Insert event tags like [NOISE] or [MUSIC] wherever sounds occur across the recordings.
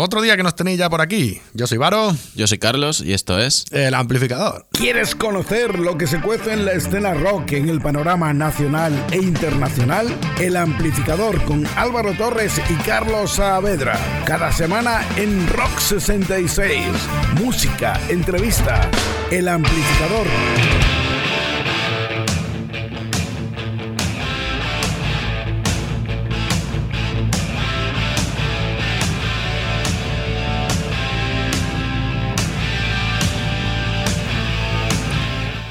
Otro día que nos tenéis ya por aquí. Yo soy Varo. Yo soy Carlos y esto es El Amplificador. ¿Quieres conocer lo que se cuece en la escena rock en el panorama nacional e internacional? El Amplificador con Álvaro Torres y Carlos Saavedra. Cada semana en Rock 66. Música, entrevista. El Amplificador.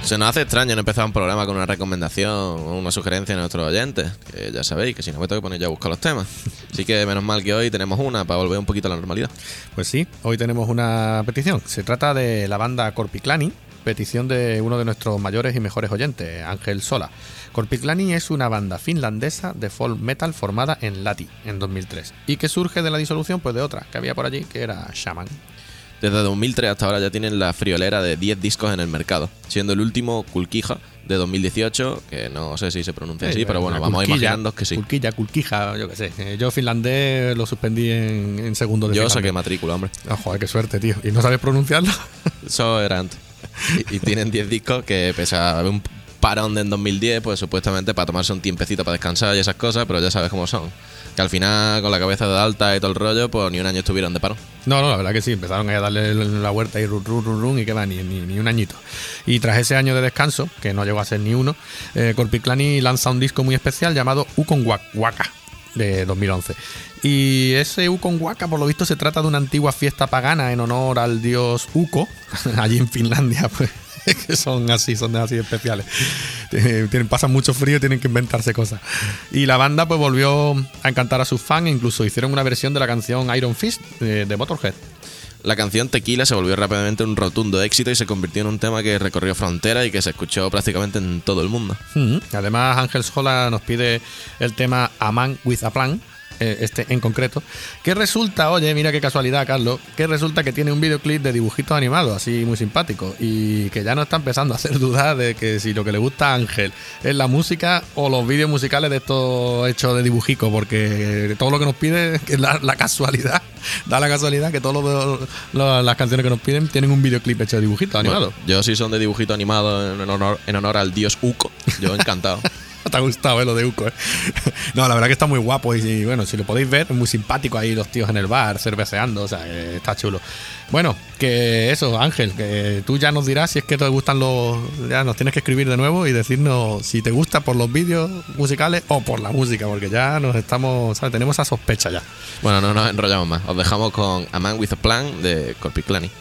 Se nos hace extraño no empezar un programa con una recomendación o una sugerencia de nuestros oyentes, que ya sabéis que si no me tengo que poner yo a buscar los temas. Así que menos mal que hoy tenemos una para volver un poquito a la normalidad. Pues sí, hoy tenemos una petición. Se trata de la banda Corpiclani, petición de uno de nuestros mayores y mejores oyentes, Ángel Sola. Corpiclani es una banda finlandesa de folk metal formada en Lati en 2003 y que surge de la disolución pues de otra que había por allí que era Shaman. Desde 2003 hasta ahora ya tienen la friolera de 10 discos en el mercado, siendo el último Kulkija de 2018, que no sé si se pronuncia así, pero bueno, vamos imaginando que sí. Kulkija, Kulkija, yo qué sé. Eh, Yo finlandés lo suspendí en, en segundo de Yo saqué matrícula, hombre. Ah, joder, qué suerte, tío. ¿Y no sabes pronunciarlo? [LAUGHS] Eso era antes. Y, y tienen 10 discos que pese a haber un parón de en 2010, pues supuestamente para tomarse un tiempecito para descansar y esas cosas, pero ya sabes cómo son. Que al final, con la cabeza de alta y todo el rollo, pues ni un año estuvieron de paro. No, no, la verdad que sí, empezaron a darle la vuelta y run, run, run, run, y que va, ni, ni, ni un añito. Y tras ese año de descanso, que no llegó a ser ni uno, eh, Corpiclani lanza un disco muy especial llamado Ukon Wak- Waka de 2011. Y ese Ukon Waka, por lo visto, se trata de una antigua fiesta pagana en honor al dios Uko, [LAUGHS] allí en Finlandia, pues. [LAUGHS] que son así, son así especiales. Eh, Tienen, pasan mucho frío, tienen que inventarse cosas. Y la banda pues volvió a encantar a sus fans, incluso hicieron una versión de la canción Iron Fist de, de Motorhead. La canción Tequila se volvió rápidamente un rotundo éxito y se convirtió en un tema que recorrió fronteras y que se escuchó prácticamente en todo el mundo. Además, Ángel Sola nos pide el tema A Man with a Plan, eh, este en concreto, que resulta, oye, mira qué casualidad, Carlos, que resulta que tiene un videoclip de dibujitos animados, así muy simpático, y que ya no está empezando a hacer dudas de que si lo que le gusta a Ángel es la música o los vídeos musicales de estos hechos de dibujico, porque todo lo que nos pide, que es la, la casualidad, [LAUGHS] da la casualidad que todas las canciones que nos piden tienen un videoclip hecho de dibujitos animados. Bueno, yo sí son de dibujito animado en honor, en honor al dios Uko. Yo encantado. [LAUGHS] [LAUGHS] Te ha gustado, eh, lo de Uco, eh. [LAUGHS] No, la verdad que está muy guapo y, bueno, si lo podéis ver, es muy simpático ahí los tíos en el bar, cerveceando, o sea, que está chulo. Bueno, que eso, Ángel, que tú ya nos dirás si es que te gustan los... Ya nos tienes que escribir de nuevo y decirnos si te gusta por los vídeos musicales o por la música, porque ya nos estamos, ¿sabes? Tenemos esa sospecha ya. Bueno, no nos enrollamos más. Os dejamos con A Man with a Plan de Corpiclani.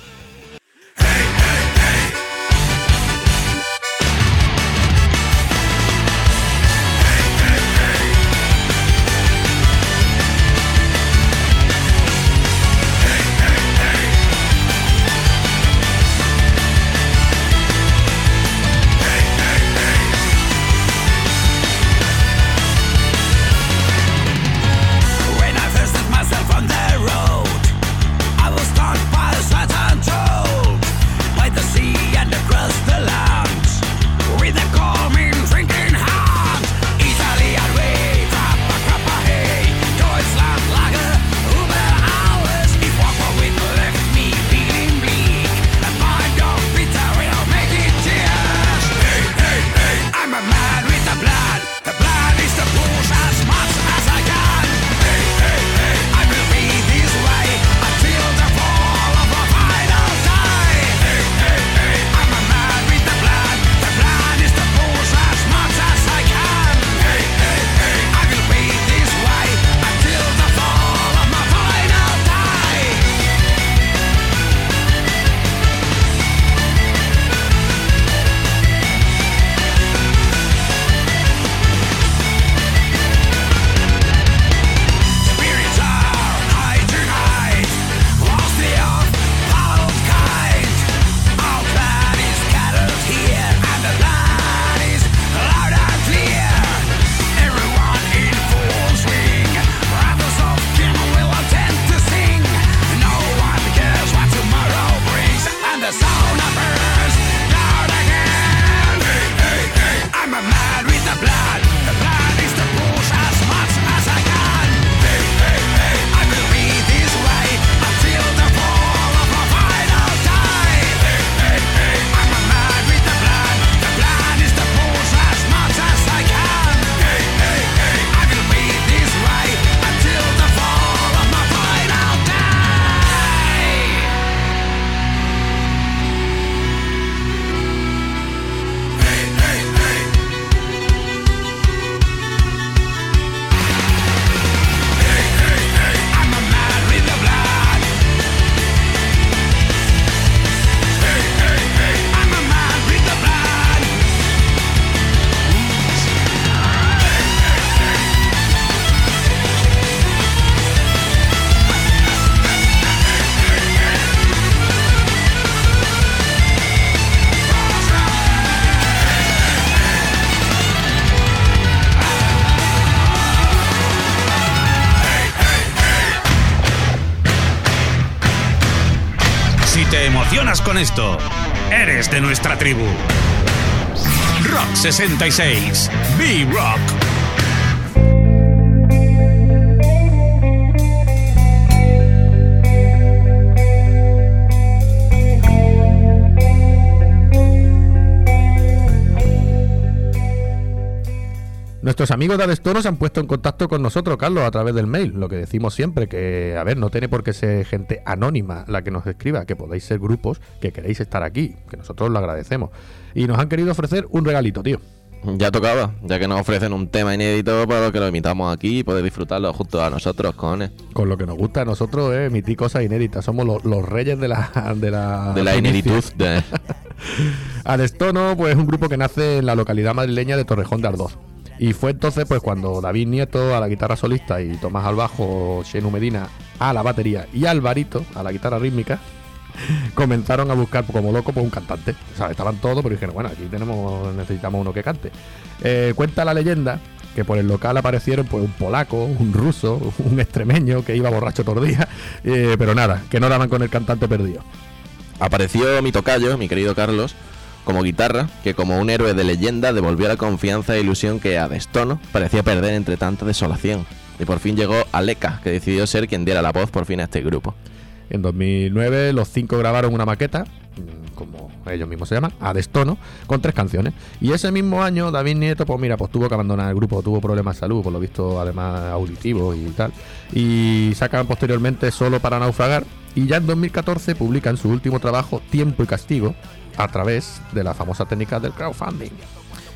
Emocionas con esto, eres de nuestra tribu. Rock 66, B-Rock. Nuestros amigos de Adestono se han puesto en contacto con nosotros, Carlos, a través del mail. Lo que decimos siempre, que, a ver, no tiene por qué ser gente anónima la que nos escriba, que podéis ser grupos que queréis estar aquí, que nosotros lo agradecemos. Y nos han querido ofrecer un regalito, tío. Ya tocaba, ya que nos ofrecen un tema inédito para que lo imitamos aquí y poder disfrutarlo junto a nosotros, cojones. Con lo que nos gusta a nosotros es emitir cosas inéditas. Somos los, los reyes de la... De la, De la. De... [LAUGHS] Adestono, pues es un grupo que nace en la localidad madrileña de Torrejón de Ardoz. Y fue entonces pues cuando David Nieto a la guitarra solista y Tomás al bajo, Xenu Medina a la batería y Alvarito a la guitarra rítmica [LAUGHS] comenzaron a buscar como loco pues un cantante. O sea, estaban todos, pero dijeron, bueno, aquí tenemos, necesitamos uno que cante. Eh, cuenta la leyenda que por el local aparecieron pues un polaco, un ruso, [LAUGHS] un extremeño que iba borracho todo el día, eh, pero nada, que no daban con el cantante perdido. Apareció mi tocayo, mi querido Carlos, como guitarra, que como un héroe de leyenda devolvió la confianza e ilusión que a Destono parecía perder entre tanta desolación. Y por fin llegó Aleca, que decidió ser quien diera la voz por fin a este grupo. En 2009 los cinco grabaron una maqueta, mm, como ellos mismos se llaman, a destono, con tres canciones. Y ese mismo año David Nieto, pues mira, pues tuvo que abandonar el grupo, tuvo problemas de salud, por lo visto además auditivos y tal. Y sacan posteriormente Solo para naufragar. Y ya en 2014 publican su último trabajo, Tiempo y Castigo, a través de la famosa técnica del crowdfunding.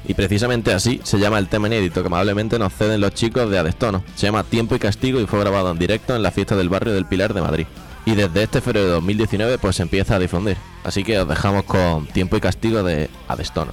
Y precisamente así se llama el tema inédito que amablemente nos ceden los chicos de Adestono. Se llama Tiempo y Castigo y fue grabado en directo en la fiesta del barrio del Pilar de Madrid. Y desde este febrero de 2019 pues se empieza a difundir. Así que os dejamos con Tiempo y Castigo de Adestono.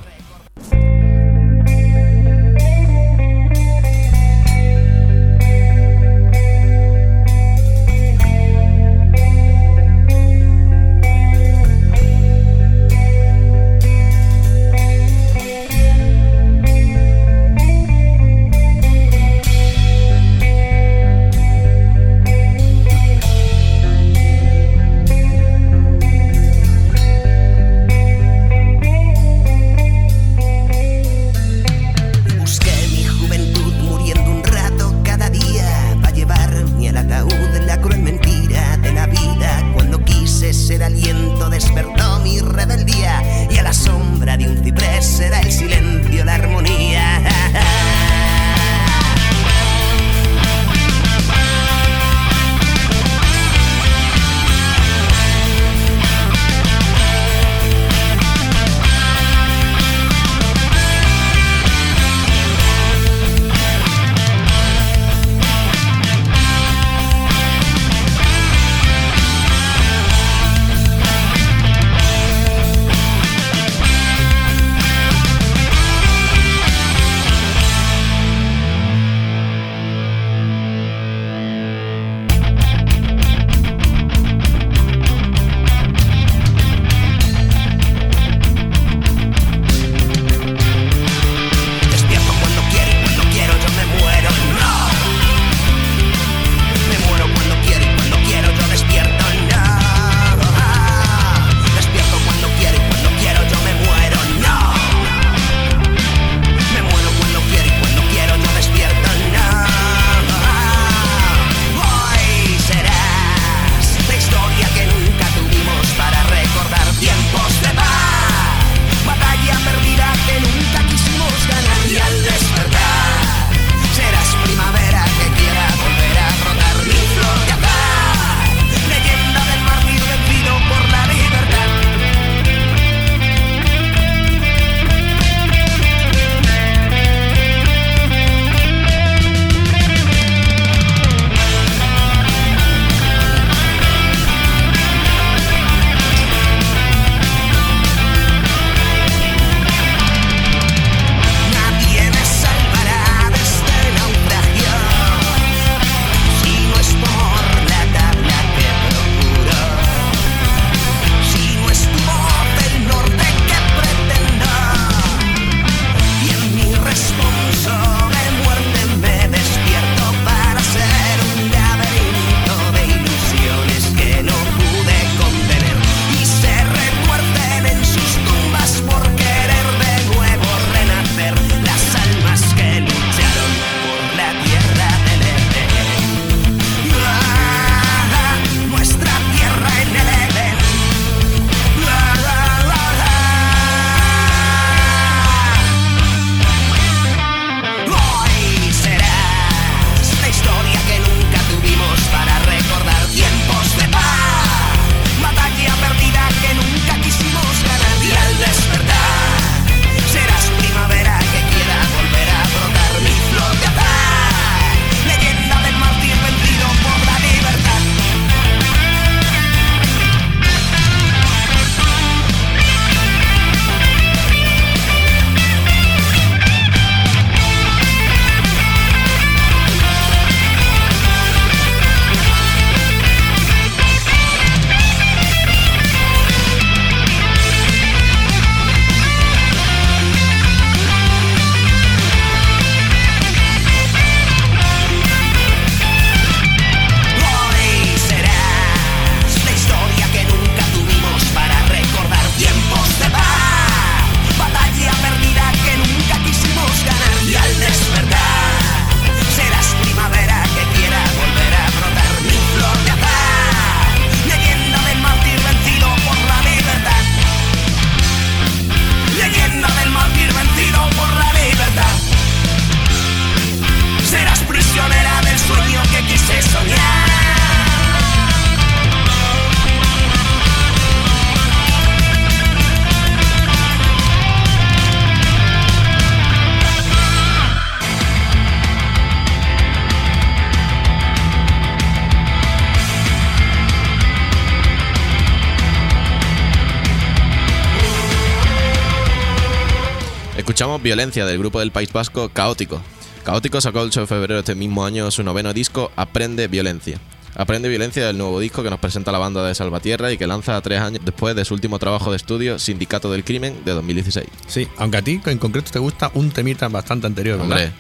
Violencia del grupo del País Vasco Caótico. Caótico sacó el 8 de febrero de este mismo año su noveno disco Aprende Violencia. Aprende Violencia del nuevo disco que nos presenta la banda de Salvatierra y que lanza tres años después de su último trabajo de estudio Sindicato del Crimen de 2016. Sí, aunque a ti en concreto te gusta un temita bastante anterior, ¿verdad? Hombre,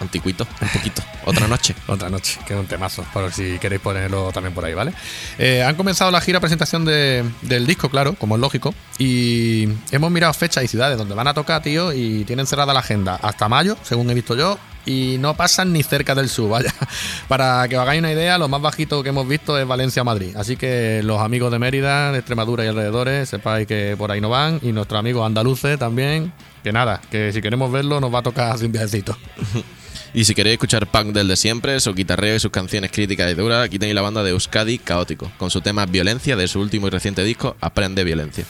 anticuito, un poquito. Otra noche. [LAUGHS] Otra noche, que es un temazo, por si queréis ponerlo también por ahí, ¿vale? Eh, han comenzado la gira presentación de- del disco, claro, como es lógico, y hemos mirado fechas y ciudades donde van a tocar, tío, y tienen cerrada la agenda hasta mayo, según he visto yo, y no pasan ni cerca del sur, [LAUGHS] vaya. Para que os hagáis una idea, lo más bajito que hemos visto es Valencia o Madrid. Así que los amigos de Mérida, de Extremadura y alrededores, sepáis que por ahí no van, y nuestros amigos andaluces también, que nada, que si queremos verlo nos va a tocar un viajecito. [LAUGHS] Y si queréis escuchar punk del de siempre, su guitarreo y sus canciones críticas y duras, aquí tenéis la banda de Euskadi Caótico, con su tema Violencia de su último y reciente disco Aprende Violencia.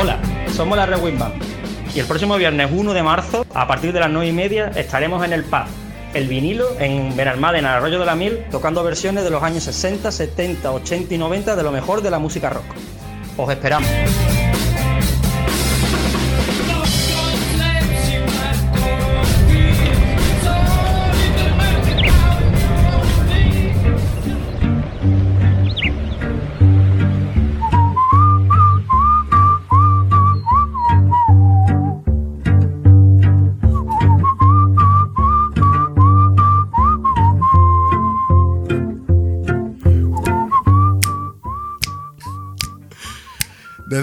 Hola, somos la Red Wing Band. Y el próximo viernes 1 de marzo, a partir de las 9 y media, estaremos en el pub El Vinilo en Benalmádena, en Arroyo de la Mil, tocando versiones de los años 60, 70, 80 y 90 de lo mejor de la música rock. Os esperamos.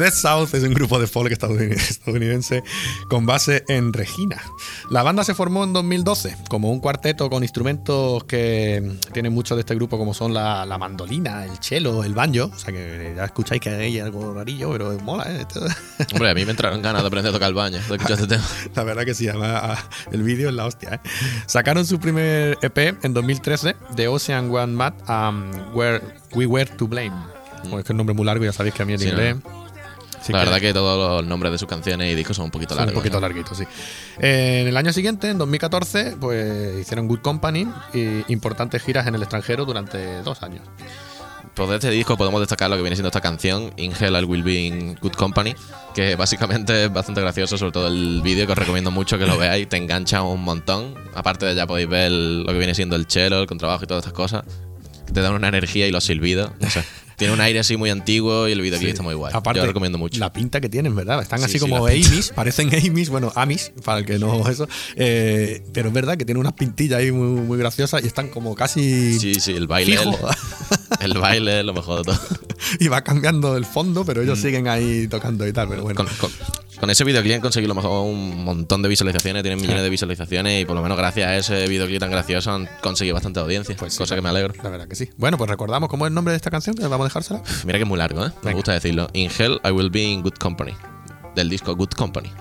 The Dead South es un grupo de folk estadounidense, [LAUGHS] estadounidense con base en Regina. La banda se formó en 2012 como un cuarteto con instrumentos que tienen mucho de este grupo, como son la, la mandolina, el cello, el banjo. O sea que ya escucháis que hay algo rarillo, pero mola, ¿eh? [LAUGHS] Hombre, a mí me entraron ganas de aprender a tocar el escuchar este tema. [LAUGHS] La verdad que sí, además ah, el vídeo es la hostia. ¿eh? Sacaron su primer EP en 2013 de Ocean One Mat um, Where We Were to Blame. Bueno, es que es un nombre muy largo, ya sabéis que a mí el Sí, inglés. La que- verdad que todos los nombres de sus canciones y discos son un poquito son largos. un poquito ¿no? larguitos, sí. Eh, en el año siguiente, en 2014, pues hicieron Good Company y importantes giras en el extranjero durante dos años. Pues de este disco podemos destacar lo que viene siendo esta canción, In Hell I Will Be in Good Company, que básicamente es [LAUGHS] bastante gracioso, sobre todo el vídeo que os recomiendo mucho que lo [LAUGHS] veáis, te engancha un montón. Aparte de ya podéis ver lo que viene siendo el cello, el contrabajo y todas estas cosas. Te dan una energía y los silbidos. No sé. [LAUGHS] Tiene un aire así muy antiguo y el videoclip Sí. está muy guay. Aparte, Yo lo recomiendo mucho. La pinta que tienen, ¿verdad? Están Sí, así sí, como. Amis, parecen Amis, bueno, Amis, para el que no eso. Eh, pero es verdad que tienen unas pintillas ahí muy, muy graciosas y están como casi. Sí, sí, el baile. El, el baile es lo mejor de todo. [LAUGHS] y va cambiando el fondo, pero ellos siguen ahí tocando y tal. Pero bueno. Mm. Con, con- con ese videoclip han conseguido a lo mejor un montón de visualizaciones, tienen millones de visualizaciones y por lo menos gracias a ese videoclip tan gracioso han conseguido bastante audiencia, Pues cosa que me alegro. La verdad que sí. Bueno, pues recordamos cómo es el nombre de esta canción, que vamos a dejársela. Mira que es muy largo, ¿eh? Me gusta decirlo. In Hell I Will Be in Good Company. Del disco Good Company.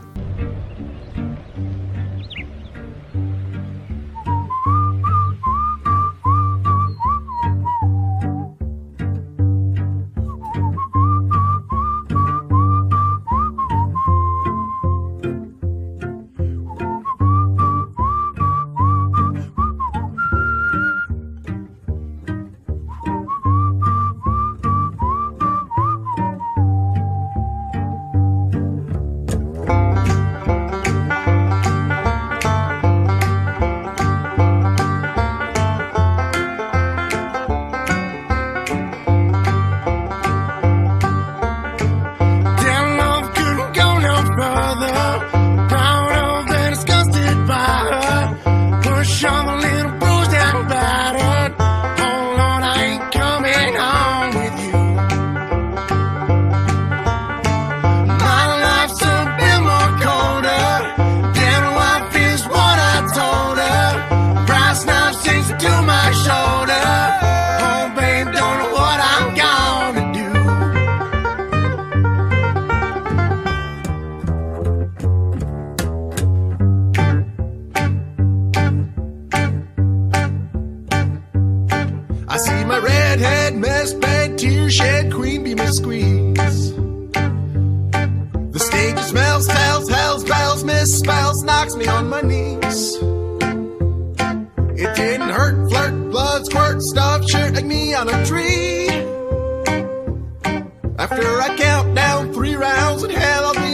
Hurt, flirt, blood, squirt, stuff, shirt like me on a tree. After I count down three rounds in hell, I'll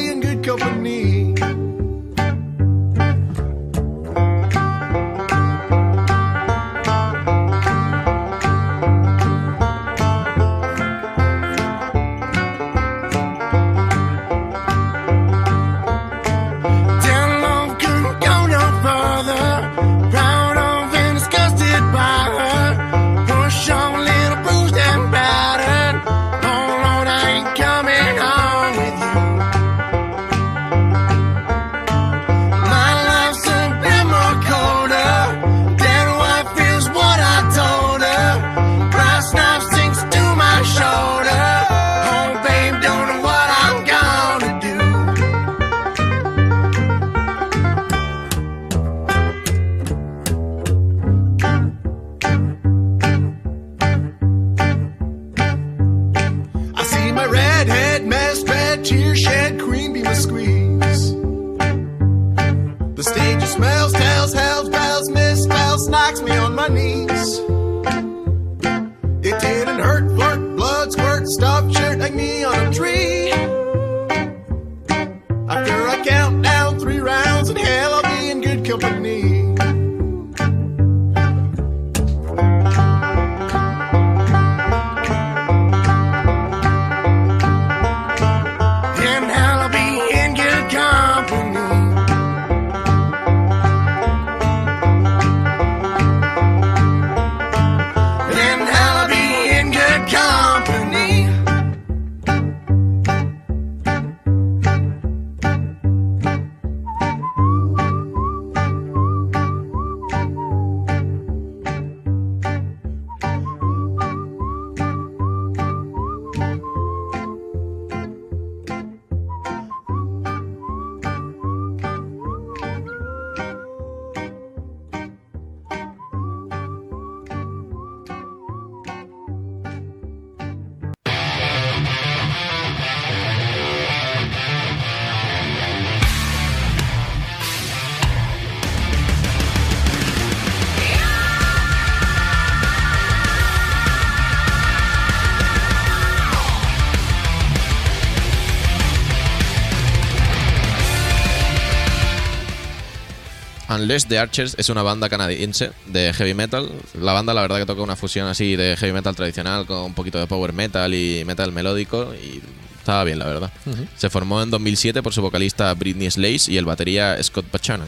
Unless the Archers es una banda canadiense de heavy metal. La banda, la verdad, que toca una fusión así de heavy metal tradicional con un poquito de power metal y metal melódico. Y estaba bien, la verdad. Se formó en 2007 por su vocalista Britney Slays y el batería Scott Pachana.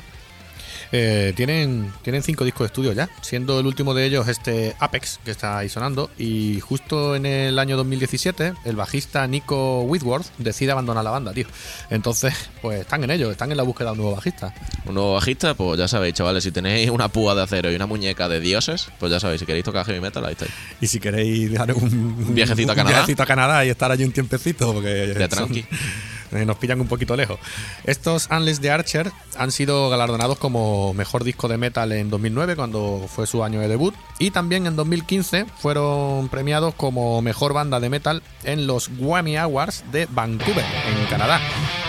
Eh, tienen, tienen cinco discos de estudio ya, siendo el último de ellos este Apex, que está ahí sonando. Y justo en el año 2017, el bajista Nico Whitworth decide abandonar la banda, tío. Entonces, pues están en ello, están en la búsqueda de un nuevo bajista. Un nuevo bajista, pues ya sabéis, chavales, si tenéis una púa de acero y una muñeca de dioses, pues ya sabéis, si queréis tocar heavy metal, ahí estáis. Y si queréis dar un, un viajecito a un Canadá. viajecito a Canadá y estar allí un tiempecito, porque De tranqui. son- nos pillan un poquito lejos. Estos Unless de Archer han sido galardonados como mejor disco de metal en 2009, cuando fue su año de debut, y también en 2015 fueron premiados como mejor banda de metal en los Grammy Awards de Vancouver, en Canadá.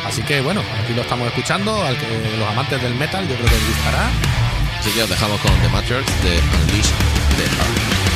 Así que bueno, aquí lo estamos escuchando, al que los amantes del metal yo creo que les gustará. Así que os dejamos con The Matrix de Unleash the Archers.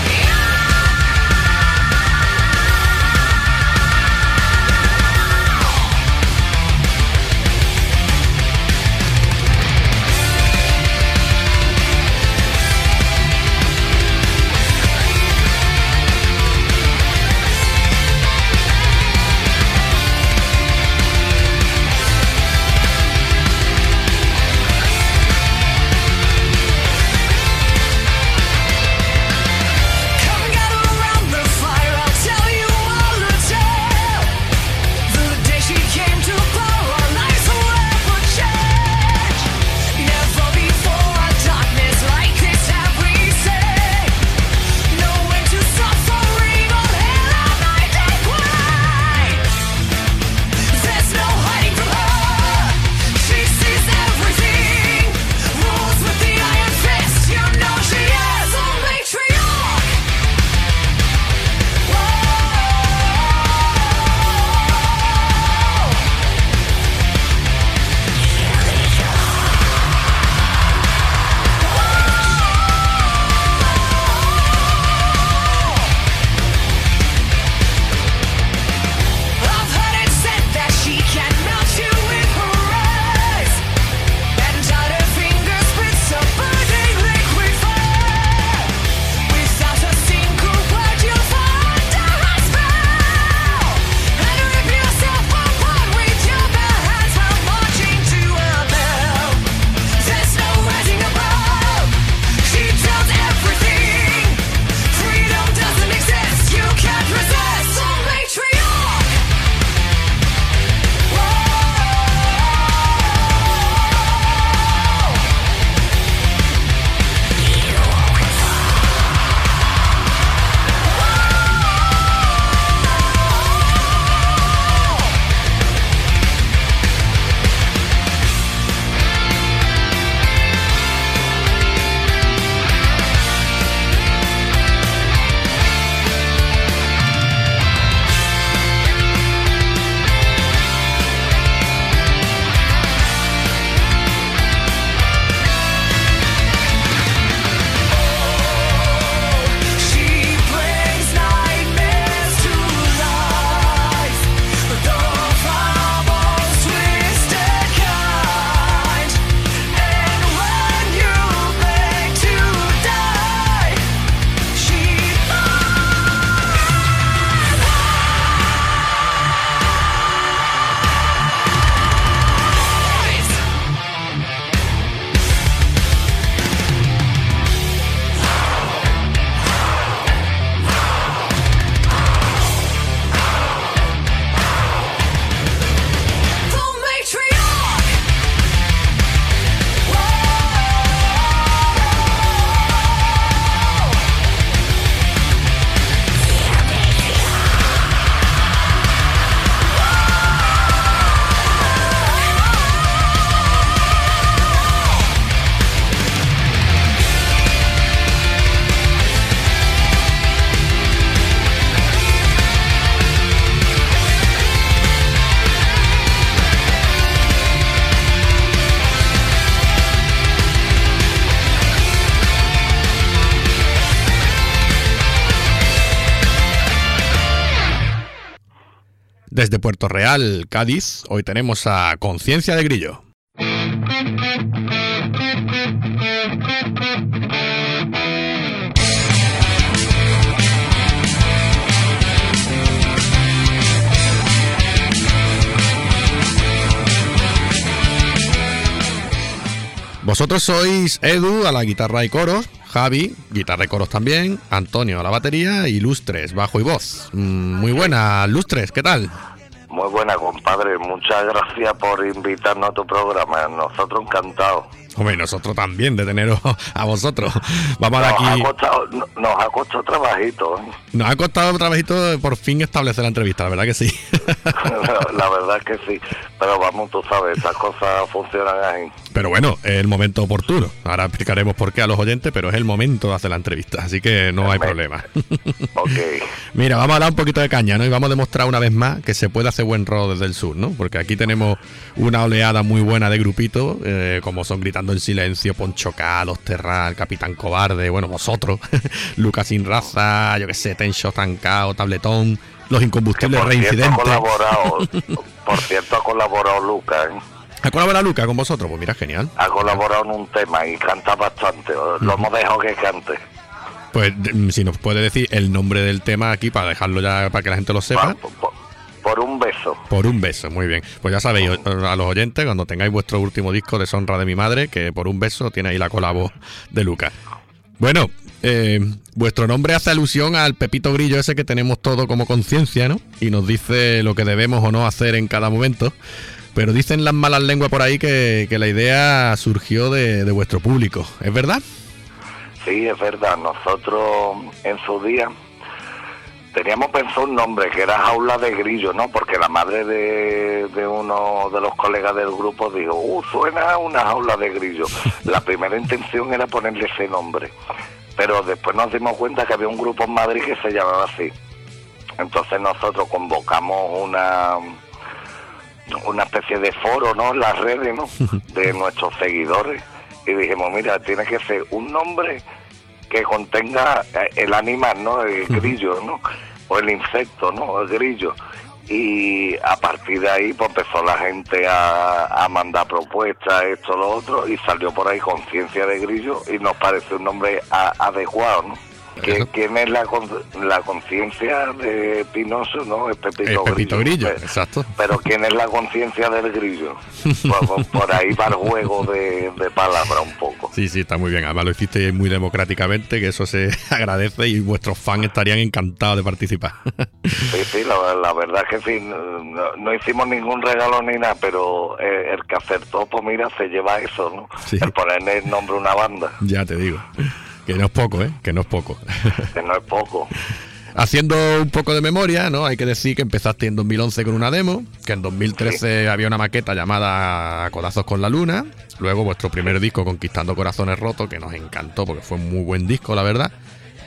Real, Cádiz, hoy tenemos a Conciencia de Grillo. Vosotros sois Edu a la guitarra y coros, Javi, guitarra y coros también, Antonio a la batería y Lustres, bajo y voz. Mm, muy buena, Lustres, ¿qué tal? Muy buena, compadre. Muchas gracias por invitarnos a tu programa. Nosotros encantados. Hombre, nosotros también de teneros a vosotros. Vamos Nos aquí. ha costado, no- nos ha costado trabajito. Nos ha costado trabajito por fin establecer la entrevista, la verdad que sí. [LAUGHS] La verdad que sí. Pero vamos, tú sabes, estas cosas funcionan así. Pero bueno, es el momento oportuno. Ahora explicaremos por qué a los oyentes, pero es el momento de hacer la entrevista, así que no hay problema. [LAUGHS] Ok. [LAUGHS] Mira, vamos a dar un poquito de caña, ¿no? Y vamos a demostrar una vez más que se puede hacer buen rock desde el sur, ¿no? Porque aquí tenemos una oleada muy buena de grupitos, eh, como son Gritando en Silencio, Poncho K, Los Terral, Capitán Cobarde, bueno, vosotros, [LAUGHS] Lucas Sin Raza, yo qué sé, Tencho Tancao, Tabletón, Los Incombustibles cierto, ha Reincidentes. colaborado, [LAUGHS] por cierto, ha colaborado Lucas. ¿eh? ¿Ha colaborado Lucas con vosotros? Pues mira, genial. Ha colaborado en un tema y canta bastante. Lo hemos dejado que cante. Pues de- si nos puede decir el nombre del tema aquí para dejarlo ya para que la gente lo sepa. Por, por- un beso. Por un beso, muy bien. Pues ya sabéis, a los oyentes, cuando tengáis vuestro último disco de Sonra de mi madre, que por un beso tiene ahí la colabo de Lucas. Bueno, eh, vuestro nombre hace alusión al Pepito Grillo ese que tenemos todo como conciencia, ¿no? Y nos dice lo que debemos o no hacer en cada momento. Pero dicen las malas lenguas por ahí que, que la idea surgió de, de vuestro público. ¿Es verdad? Sí, es verdad. Nosotros en su día teníamos pensado un nombre que era Jaula de Grillo, ¿no? Porque la madre de, de uno de los colegas del grupo dijo, uh, suena a una jaula de grillo. [LAUGHS] La primera intención era ponerle ese nombre. Pero después nos dimos cuenta que había un grupo en Madrid que se llamaba así. Entonces nosotros convocamos una una especie de foro, ¿no? En las redes, ¿no? [LAUGHS] De nuestros seguidores. Y dijimos, mira, tiene que ser un nombre que contenga eh, el animal, ¿no? El grillo, ¿no? O el insecto, ¿no? El grillo. Y a partir de ahí, pues empezó la gente a, a mandar propuestas, esto, lo otro, y salió por ahí Conciencia de Grillo y nos parece un nombre a- adecuado, ¿no? Que, Eso. ¿Quién es la, con- la conciencia de Pinoso, no? Es Pepito, Grillo, exacto. pero ¿quién es la conciencia del grillo? Por, ahí va el juego de, de palabras un poco. Sí, sí, está muy bien. Además lo hiciste muy democráticamente, que eso se [LAUGHS] agradece y vuestros fans estarían encantados de participar. Sí, sí, la, la verdad es que sí, no, no hicimos ningún regalo ni nada, pero eh, el que acertó, pues mira, se lleva eso, ¿no? Sí. El ponerle el nombre a una banda, ya te digo. Que no es poco, ¿eh? Que no es poco. [LAUGHS] que no es poco. Haciendo un poco de memoria, ¿no? Hay que decir que empezaste en 2011 con una demo, que en 2013 había una maqueta llamada Codazos con la Luna, luego vuestro primer disco Conquistando Corazones Rotos, que nos encantó porque fue un muy buen disco, la verdad.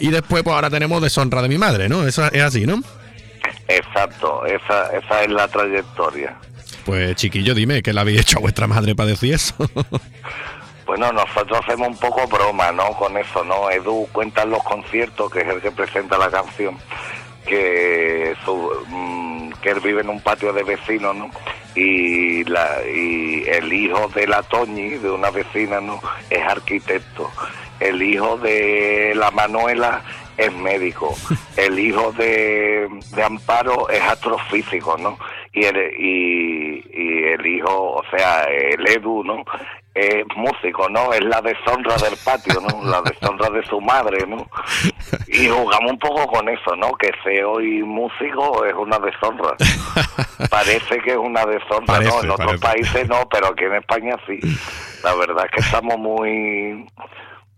Y después, pues ahora tenemos Deshonra de mi madre, ¿no? Eso es así, ¿no? Exacto, esa, esa es la trayectoria. Pues chiquillo, dime, ¿qué le habéis hecho a vuestra madre para decir eso? [LAUGHS] Bueno, nosotros hacemos un poco broma, ¿no? Con eso, ¿no? Edu cuenta en los conciertos, que es el que presenta la canción, que, su, mm, que él vive en un patio de vecinos, ¿no? Y, la, y el hijo de la Toñi, de una vecina, ¿no? Es arquitecto. El hijo de la Manuela es médico. [LAUGHS] El hijo de, de Amparo es astrofísico, ¿no? Y el, y, y el hijo, o sea, el Edu, ¿no? Es músico, ¿no? Es la deshonra del patio, ¿no? La deshonra de su madre, ¿no? Y jugamos un poco con eso, ¿no? Que ser hoy músico es una deshonra. Parece que es una deshonra, ¿no? En otros parece. países no, pero aquí en España sí. La verdad es que estamos muy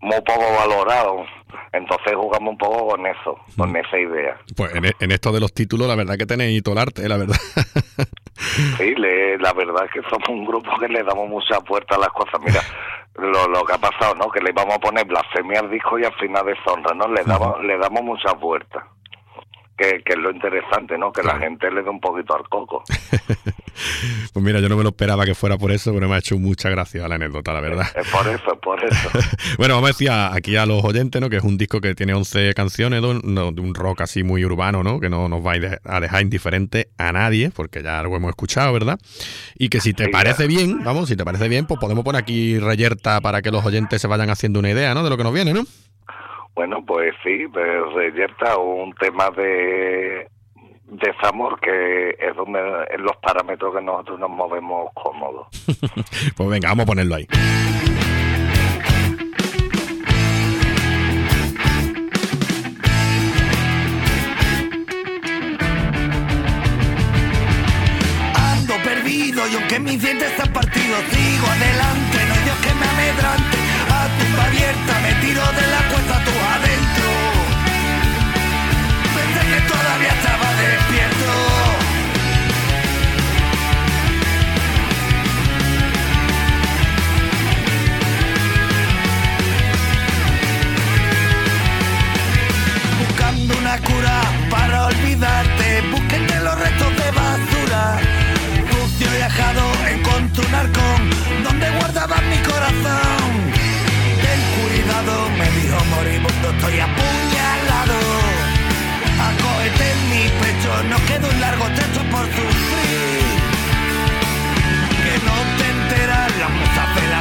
muy poco valorados. Entonces jugamos un poco con eso, con esa idea. Pues en, en esto de los títulos, la verdad que tenéis todo el arte, la verdad. Sí, le- la verdad es que somos un grupo que le damos mucha puerta a las cosas. Mira, lo, lo que ha pasado, ¿no? Que le íbamos a poner blasfemia al disco y al final deshonra, ¿no? Le damos, le damos mucha puerta. Que, que es lo interesante, ¿no? Que la gente le dé un poquito al coco. [LAUGHS] Pues mira, yo no me lo esperaba que fuera por eso, pero me ha hecho mucha gracia la anécdota, la verdad. Es por eso, es por eso. [LAUGHS] Bueno, vamos a decir aquí a los oyentes, ¿no? Que es un disco que tiene 11 canciones, de un rock así muy urbano, ¿no? Que no nos va a de- a dejar indiferente a nadie, porque ya lo hemos escuchado, ¿verdad? Y que si te Sí, parece bien, vamos, si te parece bien, pues podemos poner aquí reyerta para que los oyentes se vayan haciendo una idea, ¿no? De lo que nos viene, ¿no? Bueno, pues sí, Reyerta, un tema de desamor que es donde en los parámetros que nosotros nos movemos cómodos. [LAUGHS] Pues venga, vamos a ponerlo ahí. Ando perdido y aunque mis dientes están partidos Sigo adelante, no hay Dios que me amedrante A tumba abierta tiro de la cuesta tú adentro. Pensé que todavía estaba despierto. Buscando una cura para olvidarte. Busqué entre los restos de basura. Sucio y ajado encontré un arcón Donde guardaba me dijo moribundo Estoy apuñalado. Acógete en mi pecho Nos queda un largo trecho por sufrir. Que no te enteras Las musas del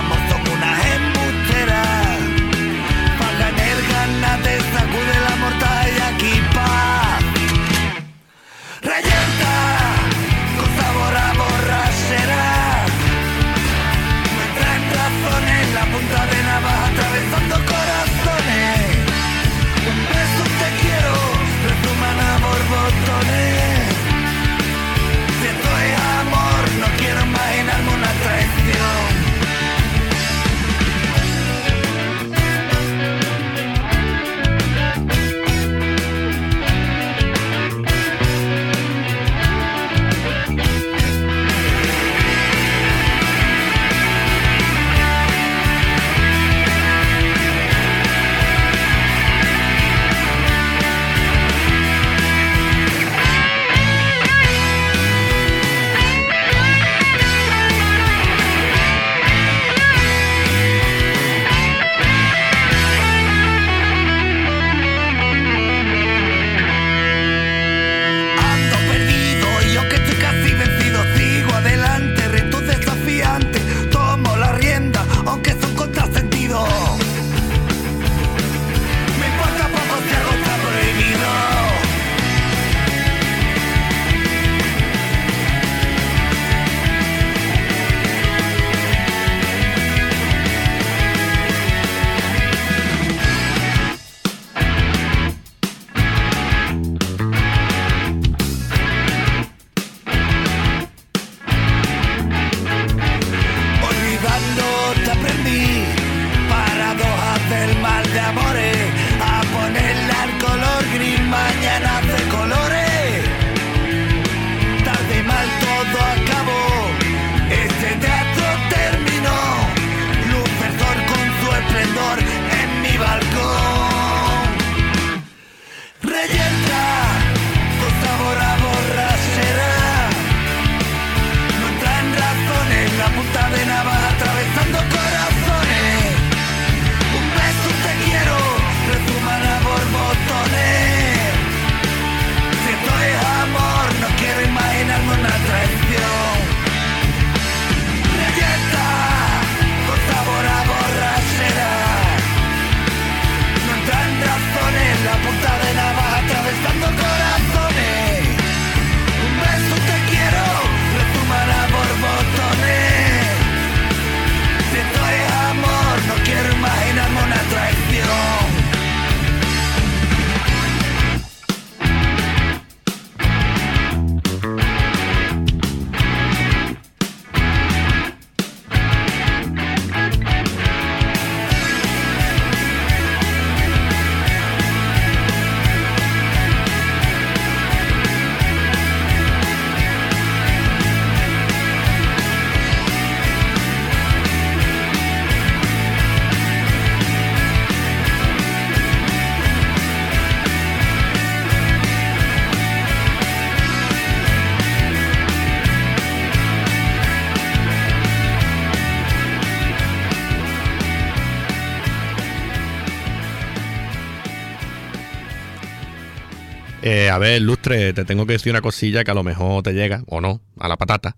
a ver, Lustre, te tengo que decir una cosilla que a lo mejor te llega, o no, a la patata.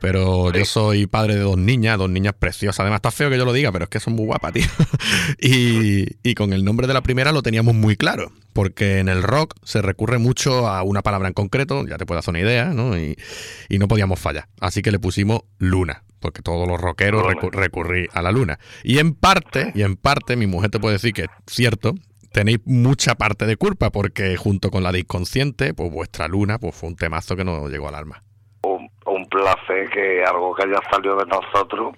Pero yo soy padre de dos niñas, dos niñas preciosas. Además, está feo que yo lo diga, pero es que son muy guapas, tío. [LAUGHS] y, y con el nombre de la primera lo teníamos muy claro. Porque en el rock se recurre mucho a una palabra en concreto, ya te puedo hacer una idea, ¿no? Y, y no podíamos fallar. Así que le pusimos Luna porque todos los rockeros recurrí a la luna. Y en parte, y en parte, mi mujer te puede decir que es cierto, tenéis mucha parte de culpa, porque junto con la de Inconsciente, pues vuestra luna, pues fue un temazo que nos llegó al alma. un, un placer que algo que haya salido de nosotros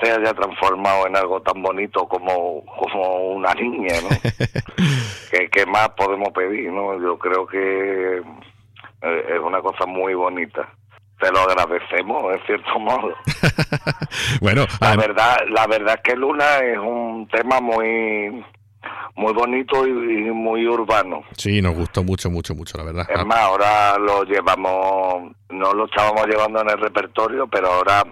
se haya transformado en algo tan bonito como, como una niña, ¿no? [LAUGHS] ¿Qué, qué más podemos pedir, no? Yo creo que eh, es una cosa muy bonita. Te lo agradecemos, en cierto modo. [LAUGHS] bueno, La verdad, la verdad es que Luna es un tema muy muy bonito y, y muy urbano. sí, nos gustó mucho, mucho, mucho, la verdad. Es más, ahora lo llevamos, no lo estábamos llevando en el repertorio, pero ahora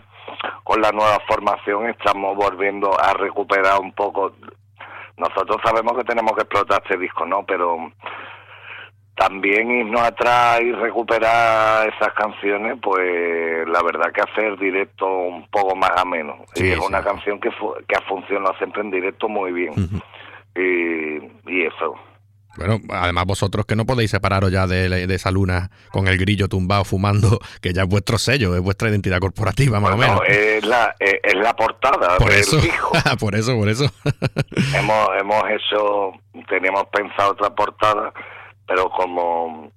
con la nueva formación estamos volviendo a recuperar un poco. Nosotros sabemos que tenemos que explotar este disco, ¿no? Pero también irnos atrás y recuperar esas canciones, pues la verdad que hacer directo un poco más ameno. Sí, y es sí. una canción que, fu- que ha funcionado siempre en directo muy bien. Ujú. Y, y eso. Bueno, además vosotros que no podéis separaros ya de, de esa luna con el grillo tumbado fumando, [LAUGHS] que ya es vuestro sello, es vuestra identidad corporativa, más o menos. es la, es, es la portada [LAUGHS] por del eso, [LAUGHS] por eso, por eso. hemos hemos hecho teníamos pensado otra portada pero como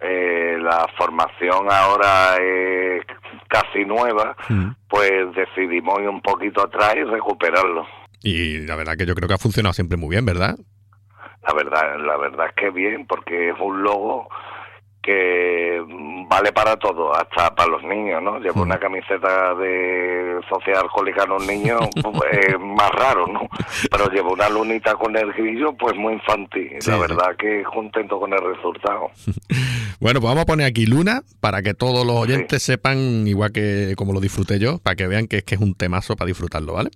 eh, la formación ahora es casi nueva Mm. pues decidimos ir un poquito atrás y recuperarlo Y la verdad que yo creo que ha funcionado siempre muy bien, ¿verdad? la verdad la verdad es que bien porque es un logo que mm, vale para todo, hasta para los niños, ¿no? Llevo Mm. una camiseta de sociedad alcohólica en un niño, es más raro, ¿no? Pero llevo una lunita con el grillo, pues muy infantil. Sí, la sí. verdad que contento con el resultado. [LAUGHS] Bueno, pues vamos a poner aquí Luna para que todos los oyentes sepan, igual que como lo disfruté yo, para que vean que es que es un temazo para disfrutarlo, ¿vale?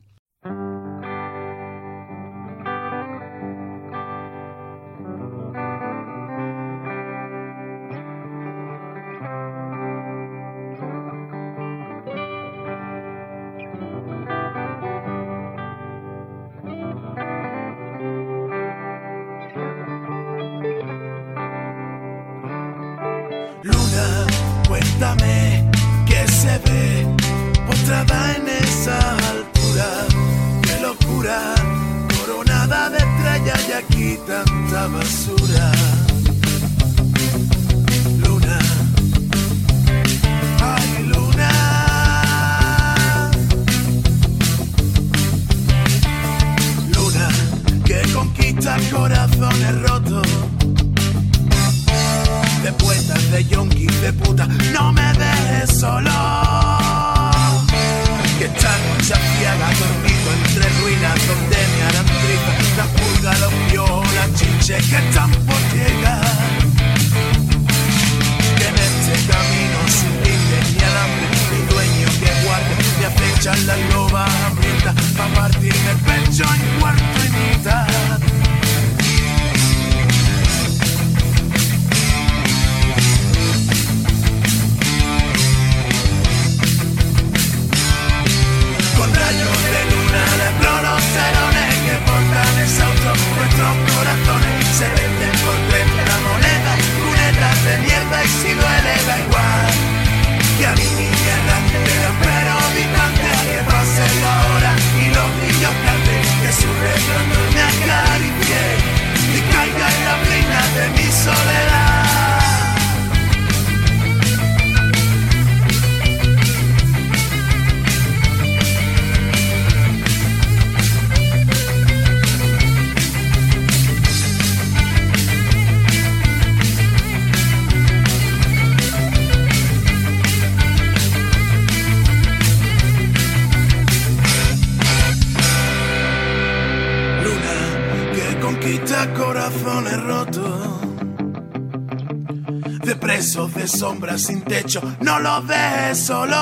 Sombras sin techo, no los dejes solo.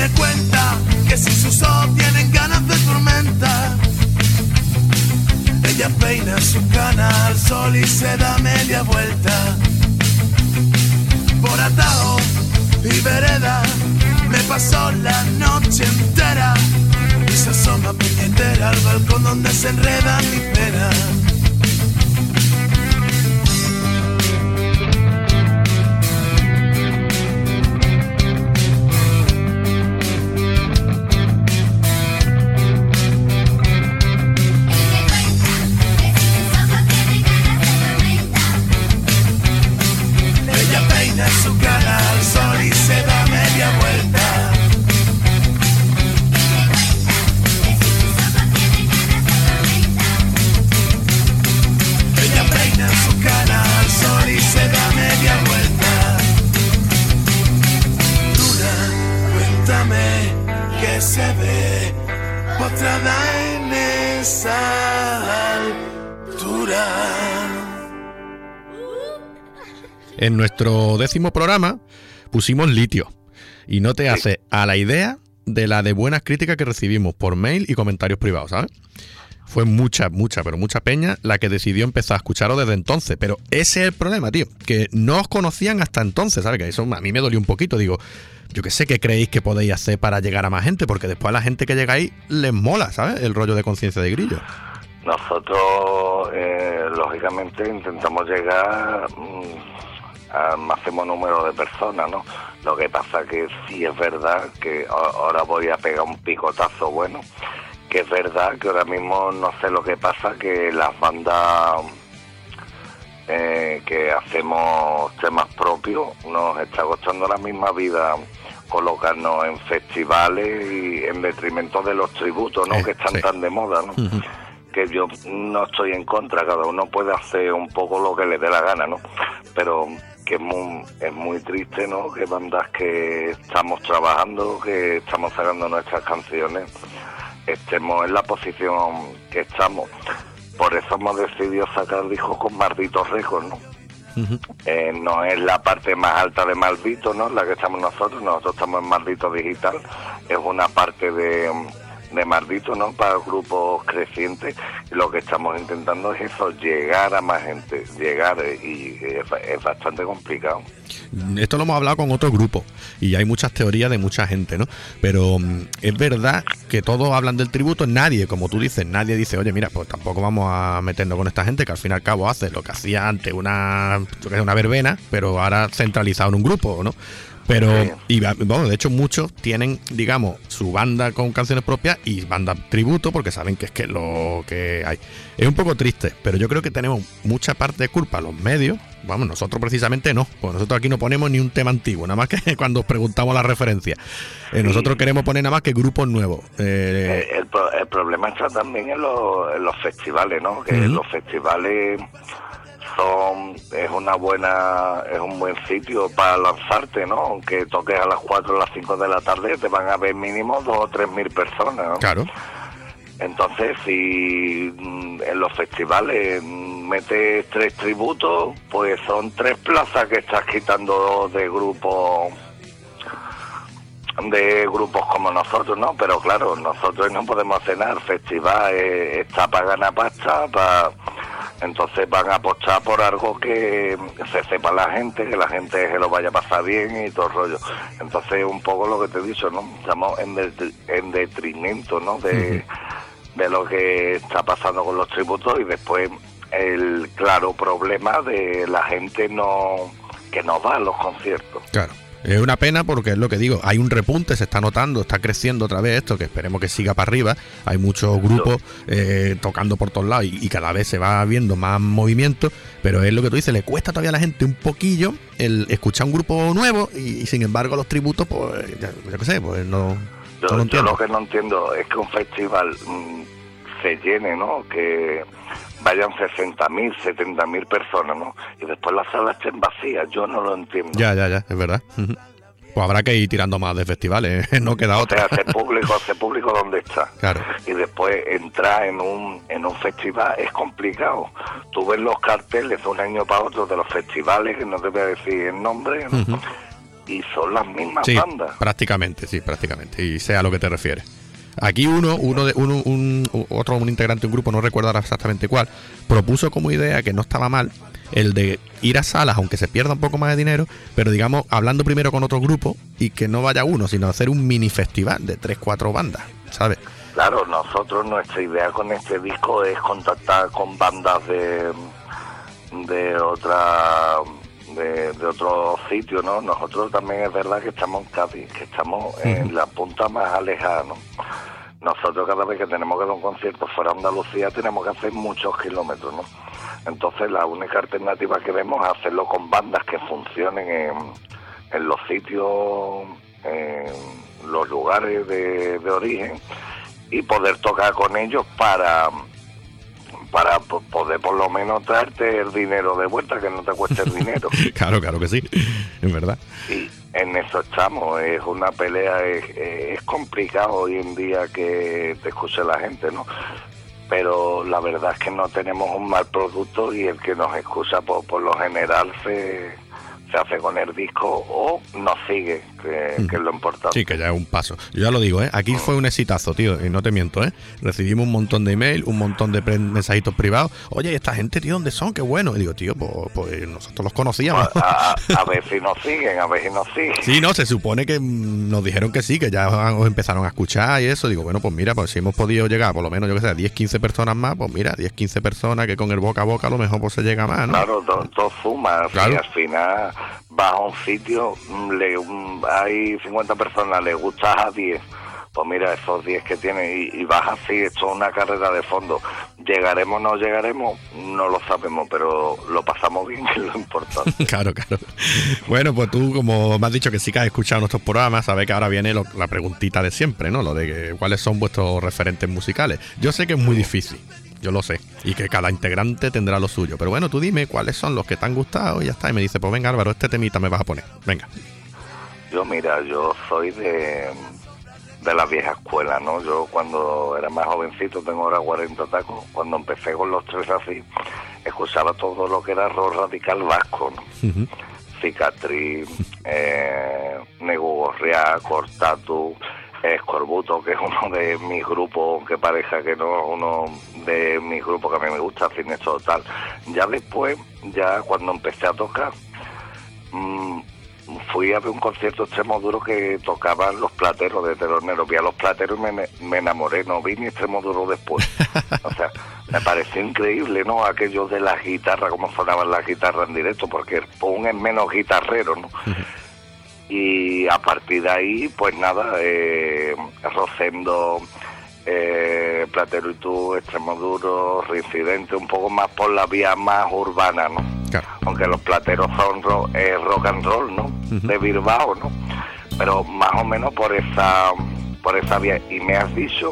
Me cuenta que si sus ojos tienen ganas de tormenta, ella peina su cana al sol y se da media vuelta. Por atajo y vereda me pasó la noche entera y se asoma puñetera al balcón donde se enreda mi pena. En nuestro décimo programa pusimos litio. Y no te hace a la idea de la de buenas críticas que recibimos por mail y comentarios privados, ¿sabes? Fue mucha, mucha, pero mucha peña la que decidió empezar a escucharos desde entonces. Pero ese es el problema, tío. Que no os conocían hasta entonces, ¿sabes? Que eso a mí me dolió un poquito. Digo, yo qué sé qué creéis que podéis hacer para llegar a más gente, porque después a la gente que llega ahí les mola, ¿sabes? El rollo de conciencia de grillo. Nosotros, eh, lógicamente, intentamos llegar mm, al máximo número de personas, ¿no? Lo que pasa que sí es verdad que a- ahora voy a pegar un picotazo bueno, que es verdad que ahora mismo no sé lo que pasa, que las bandas eh, que hacemos temas propios nos está costando la misma vida colocarnos en festivales y en detrimento de los tributos, ¿no? Eh, que están sí. tan de moda, ¿no? que yo no estoy en contra, cada uno puede hacer un poco lo que le dé la gana, ¿no? Pero que es muy, es muy triste, ¿no? Que bandas que estamos trabajando, que estamos sacando nuestras canciones, estemos en la posición que estamos. Por eso hemos decidido sacar discos con Malditos Récords, ¿no? Eh, no es la parte más alta de Maldito, ¿no? La que estamos nosotros, nosotros estamos en Maldito Digital, es una parte de, de Maldito, ¿no? Para grupos crecientes, lo que estamos intentando es eso, llegar a más gente, llegar, eh, y es, bastante complicado. Esto lo hemos hablado con otros grupos y hay muchas teorías de mucha gente, ¿no? Pero mm, es verdad que todos hablan del tributo, nadie, como tú dices, nadie dice, oye, mira, pues tampoco vamos a meternos con esta gente que al fin y al cabo hace lo que hacía antes una, una verbena, pero ahora centralizado en un grupo, ¿no? Pero, y bueno, de hecho muchos tienen, digamos, su banda con canciones propias y banda tributo porque saben que es que lo que hay. Es un poco triste, pero yo creo que tenemos mucha parte de culpa los medios. Vamos, nosotros precisamente no, pues nosotros aquí no ponemos ni un tema antiguo, nada más que [LAUGHS] cuando os preguntamos la referencia. Eh, nosotros queremos poner nada más que grupos nuevos. Eh, Eh, el, pro- el problema está también en, los- en los festivales, ¿no? Que los festivales son es una buena es un buen sitio para lanzarte, ¿no? Aunque toques a las 4 o las 5 de la tarde, te van a ver mínimo dos o tres mil personas, ¿no? claro. Entonces, si mm, en los festivales mm, metes tres tributos, pues son tres plazas que estás quitando de grupos de grupos como nosotros, ¿no? Pero claro, nosotros no podemos cenar, festival eh, está para ganar pasta, para... entonces van a apostar por algo que se sepa la gente, que la gente se lo vaya a pasar bien y todo el rollo. Entonces, un poco lo que te he dicho, ¿no? Estamos en, en detrimento, ¿no? De, de lo que está pasando con los tributos y después el claro problema de la gente no que no va a los conciertos. Claro. Es una pena porque es lo que digo, hay un repunte, se está notando, está creciendo otra vez esto, que esperemos que siga para arriba. Hay muchos grupos eh, tocando por todos lados y, y cada vez se va viendo más movimiento, pero es lo que tú dices, le cuesta todavía a la gente un poquillo el escuchar un grupo nuevo y, y sin embargo los tributos, pues, ya, yo qué sé, pues no, Yo, no lo yo lo que no entiendo es que un festival mm, se llene, ¿no? Que vayan 60.000, 70.000 personas, ¿no? Y después las salas estén vacías. Yo no lo entiendo. Ya, ya, ya, es verdad. Pues habrá que ir tirando más de festivales, [LAUGHS] no queda O otra. sea, hacer [LAUGHS] público, hacer público donde está. Claro. Y después entrar en un, en un festival es complicado. Tú ves los carteles de un año para otro de los festivales, que no te voy a decir el nombre, ¿no? y son las mismas Sí, bandas. prácticamente, sí, prácticamente. Y sé a lo que te refieres. Aquí uno, uno de, uno, un, otro, un integrante de un grupo, no recuerdo exactamente cuál, propuso como idea que no estaba mal el de ir a salas, aunque se pierda un poco más de dinero, pero digamos, hablando primero con otro grupo y que no vaya uno, sino hacer un mini festival de tres, cuatro bandas, ¿sabes? Claro, nosotros nuestra idea con este disco es contactar con bandas de de otra de, de otro sitio, ¿no? Nosotros también es verdad que estamos en Cádiz, que estamos en la punta más alejada, ¿no? Nosotros cada vez que tenemos que dar un concierto fuera de Andalucía tenemos que hacer muchos kilómetros, ¿no? Entonces la única alternativa que vemos es hacerlo con bandas que funcionen en, en los sitios, en los lugares de, de origen y poder tocar con ellos para para po- poder por lo menos traerte el dinero de vuelta, que no te cueste el dinero. [LAUGHS] claro, claro que sí, [LAUGHS] es verdad. Y en eso estamos, es una pelea, es, es complicado hoy en día que te escuche la gente, ¿no? Pero la verdad es que no tenemos un mal producto y el que nos escucha por, por lo general se, se hace con el disco o nos sigue, que, que es lo importante. Sí, que ya es un paso. Yo ya lo digo, ¿eh? Aquí fue un exitazo, tío, y no te miento, ¿eh? Recibimos un montón de email, un montón de mensajitos privados. Oye, ¿y esta gente, tío, dónde son? Qué bueno. Y digo, tío, pues, pues nosotros los conocíamos. A, a ver si nos siguen, a ver si nos siguen. Sí, no, se supone que mm, nos dijeron que sí, que ya os empezaron a escuchar y eso. Digo, bueno, pues mira, pues si hemos podido llegar, por lo menos, yo que sé, 10, 15 personas más, pues mira, 10, 15 personas que con el boca a boca a lo mejor pues se llega más, ¿no? Claro, todo, suma. Claro. al final vas a un sitio, mm, le, mm, hay 50 personas, le gustas a 10. Pues mira, esos 10 que tienes y, y vas así, esto es una carrera de fondo. ¿Llegaremos o no llegaremos? No lo sabemos, pero lo pasamos bien, [LAUGHS] que es lo importante. [LAUGHS] Claro, claro. Bueno, pues tú, como me has dicho que sí que has escuchado nuestros programas, sabes que ahora viene lo- la preguntita de siempre, ¿no? Lo de que, cuáles son vuestros referentes musicales. Yo sé que es muy difícil, yo lo sé, y que cada integrante tendrá lo suyo. Pero bueno, tú dime cuáles son los que te han gustado y ya está. Y me dice, pues venga, Álvaro, este temita me vas a poner. Venga. Yo, mira, yo soy de, de la vieja escuela, ¿no? Yo cuando era más jovencito, tengo ahora 40 tacos, cuando empecé con los tres así, escuchaba todo lo que era rock radical vasco, ¿no? Cicatriz, eh, Nego Gorria, Cortatu, Escorbuto, que es uno de mis grupos, que pareja que no, uno de mis grupos que a mí me gusta, Cine Total. Ya después, ya cuando empecé a tocar, mm, fui a ver un concierto extremo duro que tocaban los plateros de Telonero. Vi a los plateros y me, me enamoré, no vi ni extremo duro después. [LAUGHS] O sea, me pareció increíble, ¿no? Aquello de las guitarras, cómo sonaban las guitarras en directo, porque Pon es menos guitarrero, ¿no? Y a partir de ahí, pues nada, eh, Rosendo, eh, Platero y tú, Extremo Duro, Reincidente, un poco más por la vía más urbana, ¿no? Claro. aunque los plateros son ro- eh, rock and roll, ¿no? De Bilbao, ¿no? Pero más o menos por esa por esa vía. Y me has dicho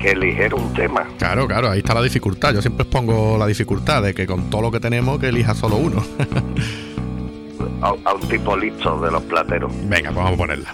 que eligiera un tema. Claro, claro, ahí está la dificultad. Yo siempre pongo la dificultad de que con todo lo que tenemos, que elija solo uno. [LAUGHS] A, un tipo listo de los plateros. venga, pues vamos a ponerla.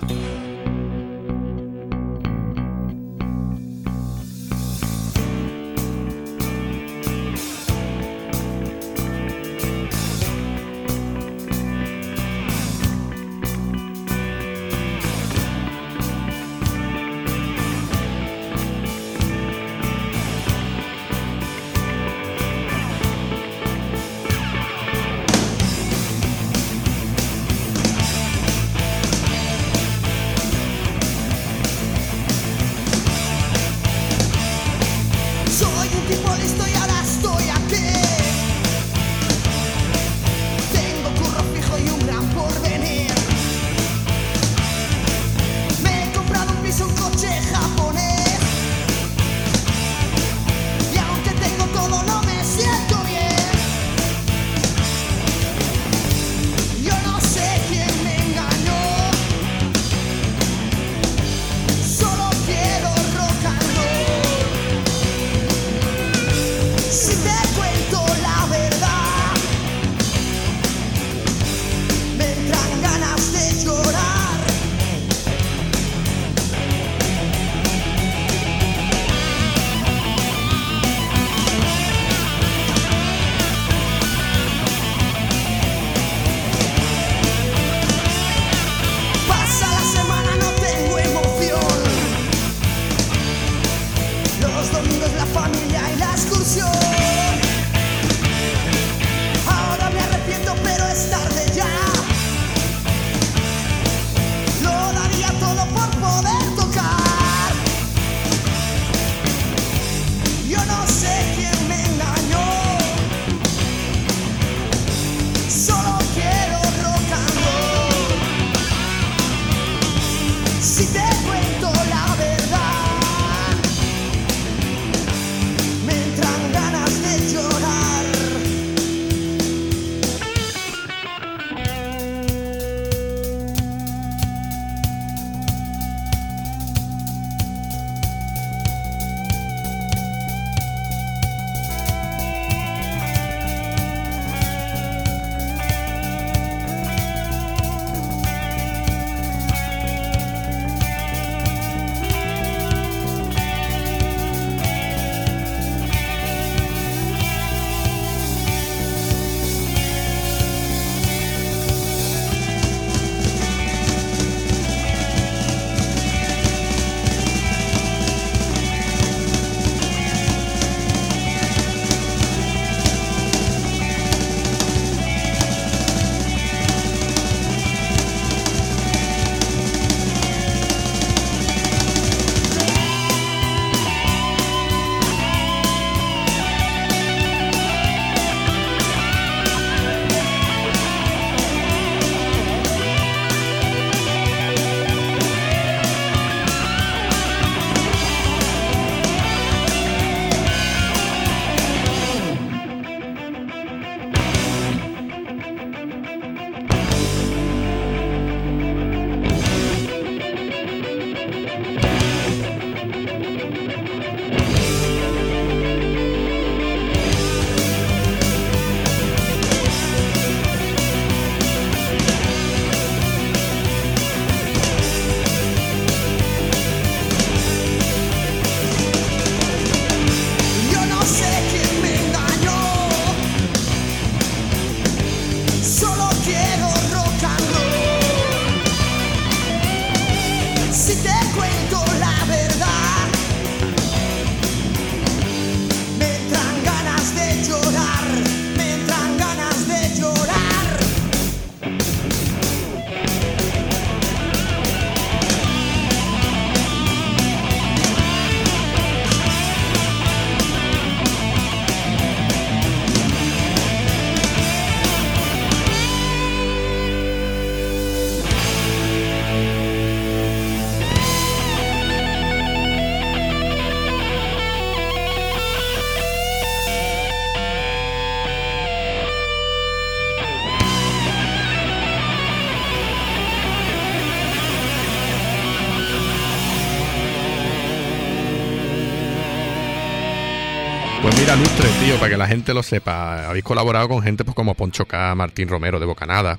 Que la gente lo sepa, habéis colaborado con gente pues como Poncho K, Martín Romero de Bocanada.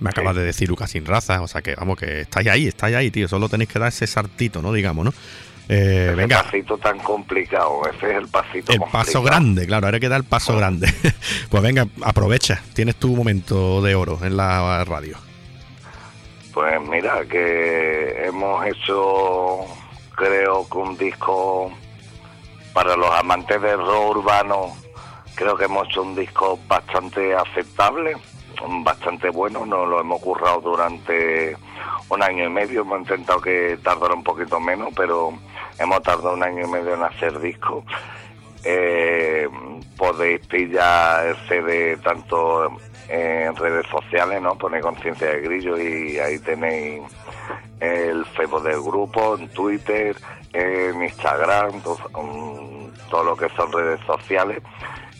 Me acabas de decir Lucas sin raza, o sea que vamos, que estáis ahí, estáis ahí, tío. Solo tenéis que dar ese saltito, ¿no? Digamos, ¿no? Eh, Ese venga, pasito tan complicado, ese es el pasito el complicado. paso grande, claro, ahora hay que dar el paso grande. [LAUGHS] pues venga, aprovecha, tienes tu momento de oro en la radio. Pues mira, que hemos hecho, creo que un disco para los amantes del rock urbano, creo que hemos hecho un disco bastante aceptable, bastante bueno, nos lo hemos currado durante un año y medio, hemos intentado que tardara un poquito menos, pero hemos tardado un año y medio en hacer disco. Eh, podéis pillar el CD tanto en redes sociales, ¿no? Ponéis conciencia de grillo y ahí tenéis el Facebook del grupo, en Twitter, en Instagram, to- todo lo que son redes sociales.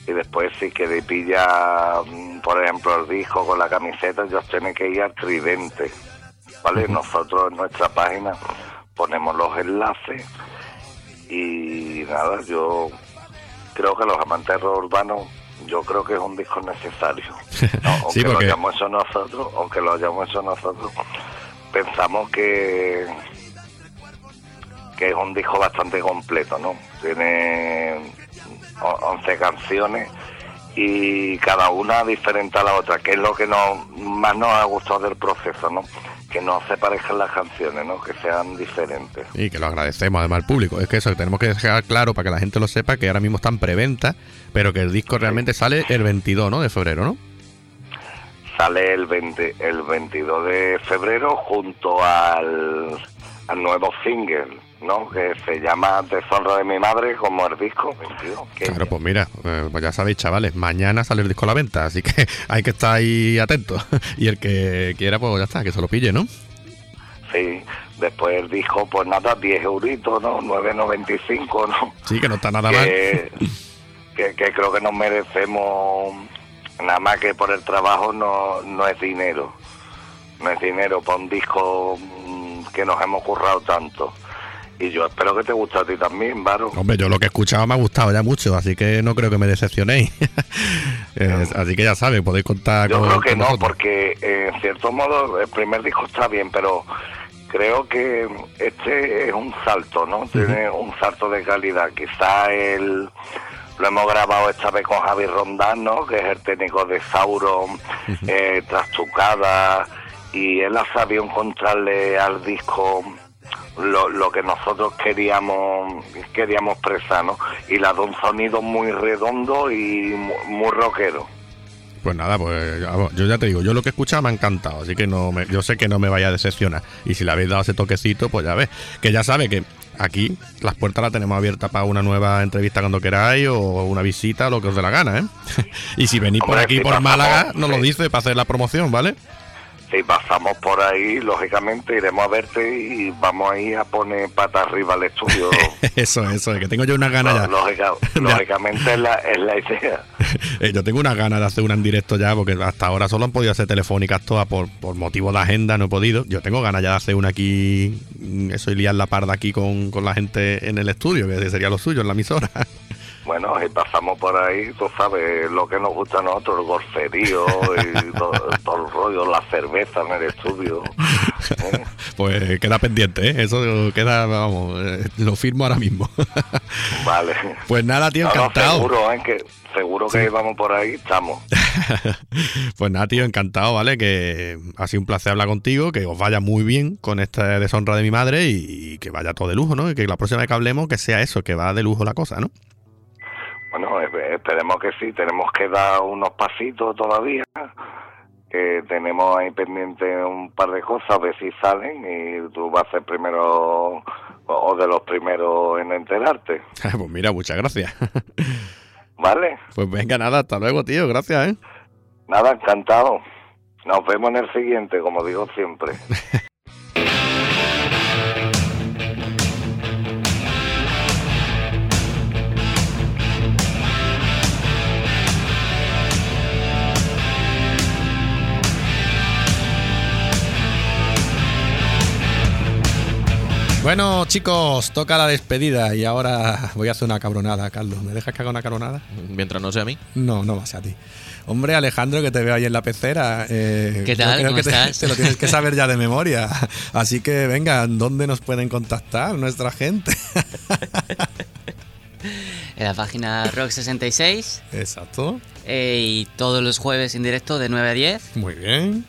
Y después si queréis pillar, mm, por ejemplo, el disco con la camiseta, ya os tenéis que ir al Tridente, ¿vale? Nosotros en nuestra página ponemos los enlaces y nada, yo creo que los amantes del rock urbano, yo creo que es un disco necesario. [LAUGHS] ¿no? Aunque Sí, lo hayamos hecho nosotros, aunque lo hayamos hecho nosotros, pensamos que que es un disco bastante completo, ¿no? Tiene 11 canciones y cada una diferente a la otra, que es lo que nos, más nos ha gustado del proceso, ¿no? Que no se parezcan las canciones, ¿no? Que sean diferentes. Y que lo agradecemos además al público. Es que eso, que tenemos que dejar claro para que la gente lo sepa que ahora mismo está en preventa, pero que el disco realmente sale el 22, ¿no? De febrero, ¿no? Sale el 20, el 22 de febrero junto al, al nuevo single, ¿no? Que se llama Deshonra de mi madre, como el disco 22. que- Claro, pues mira, pues ya sabéis, chavales, mañana sale el disco a la venta, así que [LAUGHS] hay que estar ahí atentos. [LAUGHS] Y el que quiera, pues ya está, que se lo pille, ¿no? Sí, después el disco, pues nada, 10 euritos, ¿no? 9.95, ¿no? Sí, que no está nada mal. que, que, que creo que nos merecemos nada más que por el trabajo no, no es dinero no es dinero para un disco mm, que nos hemos currado tanto y yo espero que te guste a ti también Varo. Hombre, yo lo que he escuchado me ha gustado ya mucho, así que no creo que me decepcionéis. [LAUGHS] Así que ya sabes, podéis contar yo con, creo que no porque eh, en cierto modo el primer disco está bien pero creo que este es un salto no tiene un salto de calidad. Quizá el lo hemos grabado esta vez con Javi Rondán, ¿no? que es el técnico de Sauron, eh, Trastucada, y él ha sabido encontrarle al disco lo, lo que nosotros queríamos queríamos expresar, ¿no? Y ha dado un sonido muy redondo y mu- muy rockero. Pues nada, pues yo ya te digo, yo lo que he escuchado me ha encantado, así que no me- yo sé que no me vaya a decepcionar. Y si le habéis dado ese toquecito, pues ya ves. Que ya sabe que aquí las puertas las tenemos abiertas para una nueva entrevista cuando queráis o una visita, lo que os dé la gana, ¿eh? [LAUGHS] y si venís por aquí, por Málaga, nos lo dice para hacer la promoción, ¿vale? Si pasamos por ahí, lógicamente iremos a verte y vamos a ir a poner patas arriba al estudio. [LAUGHS] eso, eso, es que tengo yo una gana ya. Lógica- [LAUGHS] lógicamente es la, es la idea. [LAUGHS] Eh, yo tengo unas ganas de hacer una en directo ya, porque hasta ahora solo han podido hacer telefónicas todas por, por motivo de agenda, no he podido. Yo tengo ganas ya de hacer una aquí, mm, eso y liar la parda aquí con, con la gente en el estudio, que sería lo suyo en la emisora. Bueno, si pasamos por ahí, tú sabes lo que nos gusta a nosotros, el golferío y [LAUGHS] todo, todo el rollo, la cerveza en el estudio. ¿eh? [LAUGHS] Pues queda pendiente, ¿eh? Eso queda, vamos, eh, lo firmo ahora mismo. [LAUGHS] Vale. Pues nada, tío, No, no, encantado. seguro, ¿eh? que, seguro que vamos por ahí, estamos. pues nada, tío, encantado, ¿vale? Que ha sido un placer hablar contigo, que os vaya muy bien con esta deshonra de mi madre y, que vaya todo de lujo, ¿no? Y que la próxima vez que hablemos, que sea eso, que va de lujo la cosa, ¿no? Bueno, eh, esperemos que sí, tenemos que dar unos pasitos todavía, que tenemos ahí pendiente un par de cosas, a ver si salen y tú vas a ser primero o de los primeros en enterarte, [LAUGHS] pues mira, muchas gracias. [LAUGHS] ¿vale? pues venga, nada, hasta luego, tío, gracias, ¿eh? Nada, encantado. Nos vemos en el siguiente, como digo siempre. [LAUGHS] Bueno, chicos, toca la despedida y ahora voy a hacer una cabronada, Carlos. ¿Me dejas que haga una cabronada? Mientras no sea a mí. No, no va a ser a ti. Hombre, Alejandro, que te veo ahí en la pecera. eh, ¿Qué tal? creo ¿Cómo que te, estás? te lo tienes que saber ya de [LAUGHS] memoria. Así que venga, ¿dónde nos pueden contactar nuestra gente? En la página Rock66 Exacto. eh, y todos los jueves en directo de 9 a 10. Muy bien.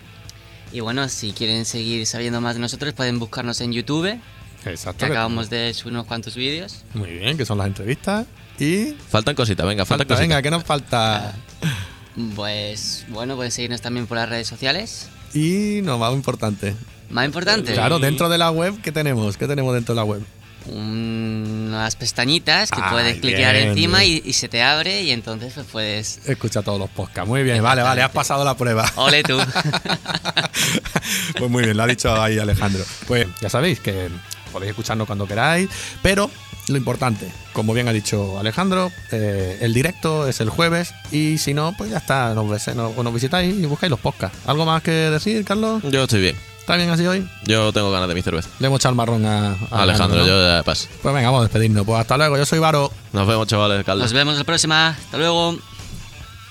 Y bueno, si quieren seguir sabiendo más de nosotros, pueden buscarnos en YouTube, Exacto. que que- acabamos de subir unos cuantos vídeos. Muy bien, que son las entrevistas. Y. Faltan cositas, venga, faltan Falta, cositas. venga, ¿qué nos falta? Pues bueno, pueden seguirnos también por las redes sociales. Y nos va lo importante. Más importante, Claro, dentro de la web, ¿qué tenemos? ¿Qué tenemos dentro de la web? unas pestañitas que Ay, puedes bien, encima bien. y, y se te abre y entonces pues puedes... Escucha todos los podcasts. Muy bien, vale, vale, has pasado la prueba. [LAUGHS] Ole tú. [LAUGHS] Pues muy bien, lo ha dicho ahí Alejandro. Pues ya sabéis que podéis escucharnos cuando queráis, pero lo importante, como bien ha dicho Alejandro, eh, el directo es el jueves y si no, pues ya está, nos, ves- nos- nos visitáis y buscáis los podcasts. ¿Algo más que decir, Carlos? Yo estoy bien. ¿Está bien así hoy? Yo tengo ganas de mi cerveza. Le hemos echado el marrón a, a Alejandro, ¿no? yo ya paso. Pues venga, vamos a despedirnos. Pues hasta luego, yo soy Varo. Nos vemos, chavales, Carlos. Nos vemos la próxima. Hasta luego.